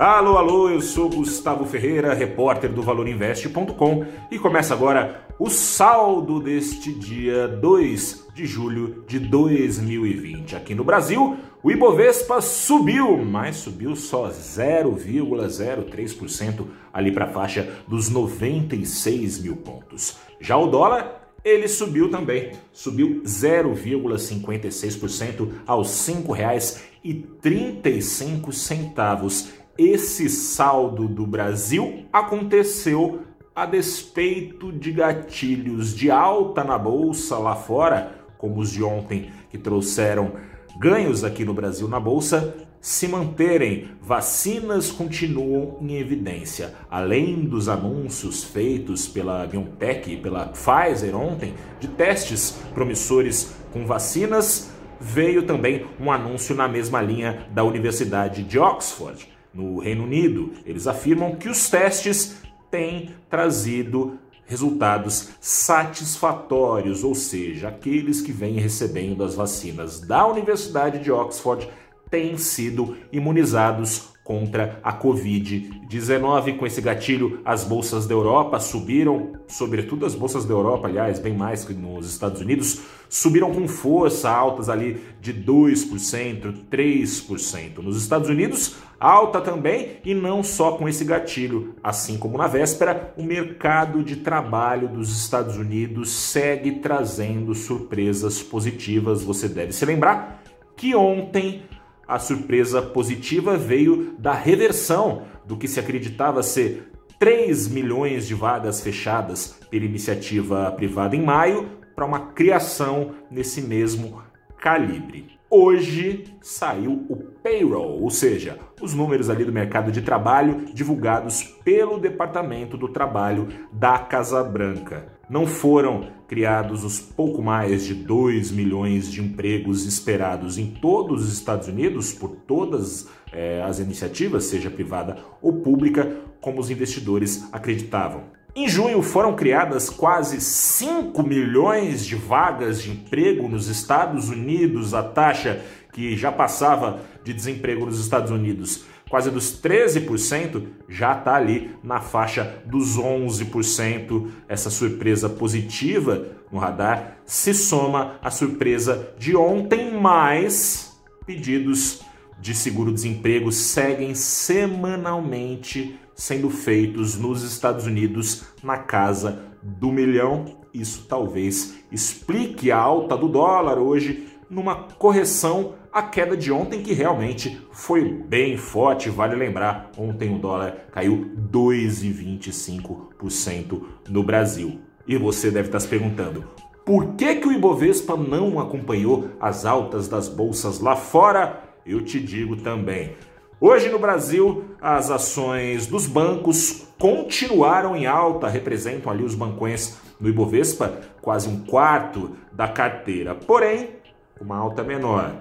Alô, alô, eu sou Gustavo Ferreira, repórter do ValorInvest.com e começa agora o saldo deste dia 2 de julho de 2020. Aqui no Brasil, o Ibovespa subiu, mas subiu só 0,03% ali para a faixa dos 96 mil pontos. Já o dólar ele subiu também, subiu 0,56% aos R$ 5,35 esse saldo do Brasil aconteceu a despeito de gatilhos de alta na bolsa lá fora, como os de ontem que trouxeram ganhos aqui no Brasil na bolsa, se manterem. Vacinas continuam em evidência. Além dos anúncios feitos pela BioNTech e pela Pfizer ontem de testes promissores com vacinas, veio também um anúncio na mesma linha da Universidade de Oxford no Reino Unido. Eles afirmam que os testes têm trazido resultados satisfatórios, ou seja, aqueles que vêm recebendo as vacinas da Universidade de Oxford têm sido imunizados contra a Covid-19. Com esse gatilho, as bolsas da Europa subiram, sobretudo as bolsas da Europa, aliás, bem mais que nos Estados Unidos, subiram com força, altas ali de 2%, 3%. Nos Estados Unidos, alta também, e não só com esse gatilho. Assim como na véspera, o mercado de trabalho dos Estados Unidos segue trazendo surpresas positivas. Você deve se lembrar que ontem a surpresa positiva veio da reversão do que se acreditava ser 3 milhões de vagas fechadas pela iniciativa privada em maio para uma criação nesse mesmo calibre. Hoje saiu o payroll, ou seja, os números ali do mercado de trabalho divulgados pelo Departamento do Trabalho da Casa Branca não foram criados os pouco mais de 2 milhões de empregos esperados em todos os Estados Unidos por todas é, as iniciativas, seja privada ou pública, como os investidores acreditavam. Em junho foram criadas quase 5 milhões de vagas de emprego nos Estados Unidos, a taxa que já passava de desemprego nos Estados Unidos quase dos 13%, já está ali na faixa dos 11%. Essa surpresa positiva no radar se soma à surpresa de ontem, mais pedidos de seguro-desemprego seguem semanalmente sendo feitos nos Estados Unidos na casa do milhão. Isso talvez explique a alta do dólar hoje numa correção à queda de ontem, que realmente foi bem forte. Vale lembrar, ontem o dólar caiu 2,25% no Brasil. E você deve estar se perguntando, por que, que o Ibovespa não acompanhou as altas das bolsas lá fora? Eu te digo também. Hoje no Brasil, as ações dos bancos continuaram em alta, representam ali os bancões no Ibovespa, quase um quarto da carteira. Porém, uma alta menor.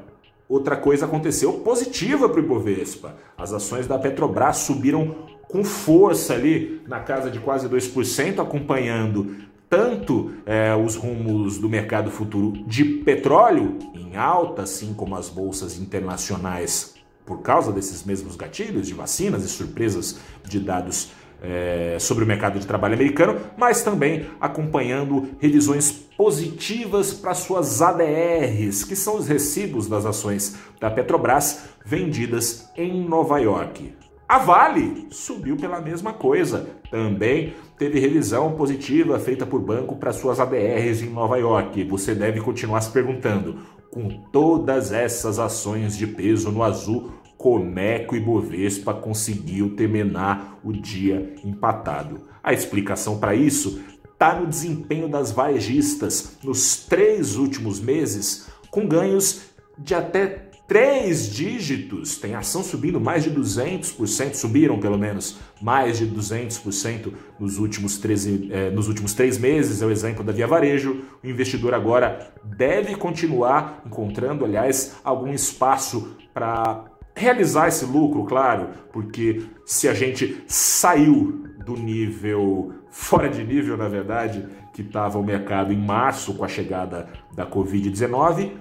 Outra coisa aconteceu positiva para o Ibovespa. As ações da Petrobras subiram com força ali na casa de quase 2%, acompanhando tanto é, os rumos do mercado futuro de petróleo em alta, assim como as bolsas internacionais, por causa desses mesmos gatilhos de vacinas e surpresas de dados é, sobre o mercado de trabalho americano, mas também acompanhando revisões positivas para suas ADRs, que são os recibos das ações da Petrobras vendidas em Nova York. A Vale subiu pela mesma coisa. Também teve revisão positiva feita por banco para suas ADRs em Nova York. Você deve continuar se perguntando: com todas essas ações de peso no azul, como é que o Ibovespa conseguiu terminar o dia empatado. A explicação para isso está no desempenho das varejistas nos três últimos meses, com ganhos de até três dígitos. Tem ação subindo mais de 200%, subiram pelo menos mais de 200% nos últimos, 13, eh, nos últimos três meses, é o exemplo da Via Varejo. O investidor agora deve continuar encontrando, aliás, algum espaço para realizar esse lucro, claro, porque se a gente saiu do nível, fora de nível, na verdade, que estava o mercado em março com a chegada da Covid-19,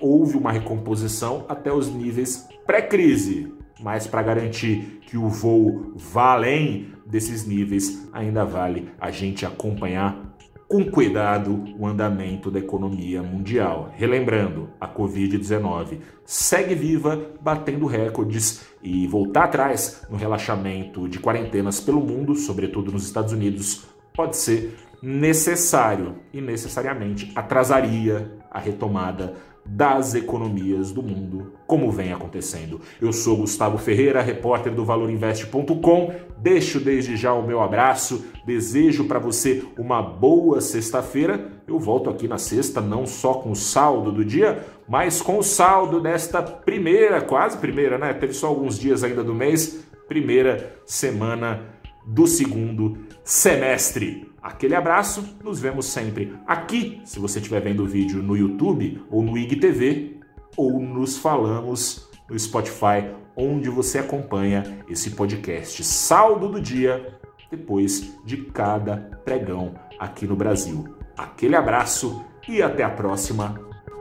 houve uma recomposição até os níveis pré-crise. mas para garantir que o voo vá além desses níveis, ainda vale a gente acompanhar com cuidado o andamento da economia mundial. Relembrando, a Covid-19 segue viva, batendo recordes e voltar atrás no relaxamento de quarentenas pelo mundo, sobretudo nos Estados Unidos, pode ser necessário e necessariamente atrasaria a retomada das economias do mundo, como vem acontecendo. Eu sou Gustavo Ferreira, repórter do valorinvest.com. Deixo desde já o meu abraço, desejo para você uma boa sexta-feira. Eu volto aqui na sexta não só com o saldo do dia, mas com o saldo desta primeira, quase primeira, né? Teve só alguns dias ainda do mês, primeira semana do segundo semestre. Aquele abraço, nos vemos sempre aqui, se você estiver vendo o vídeo no YouTube ou no IGTV, ou nos falamos no Spotify, onde você acompanha esse podcast Saldo do Dia, depois de cada pregão aqui no Brasil. Aquele abraço e até a próxima.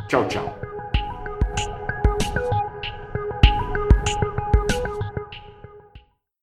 Tchau, tchau.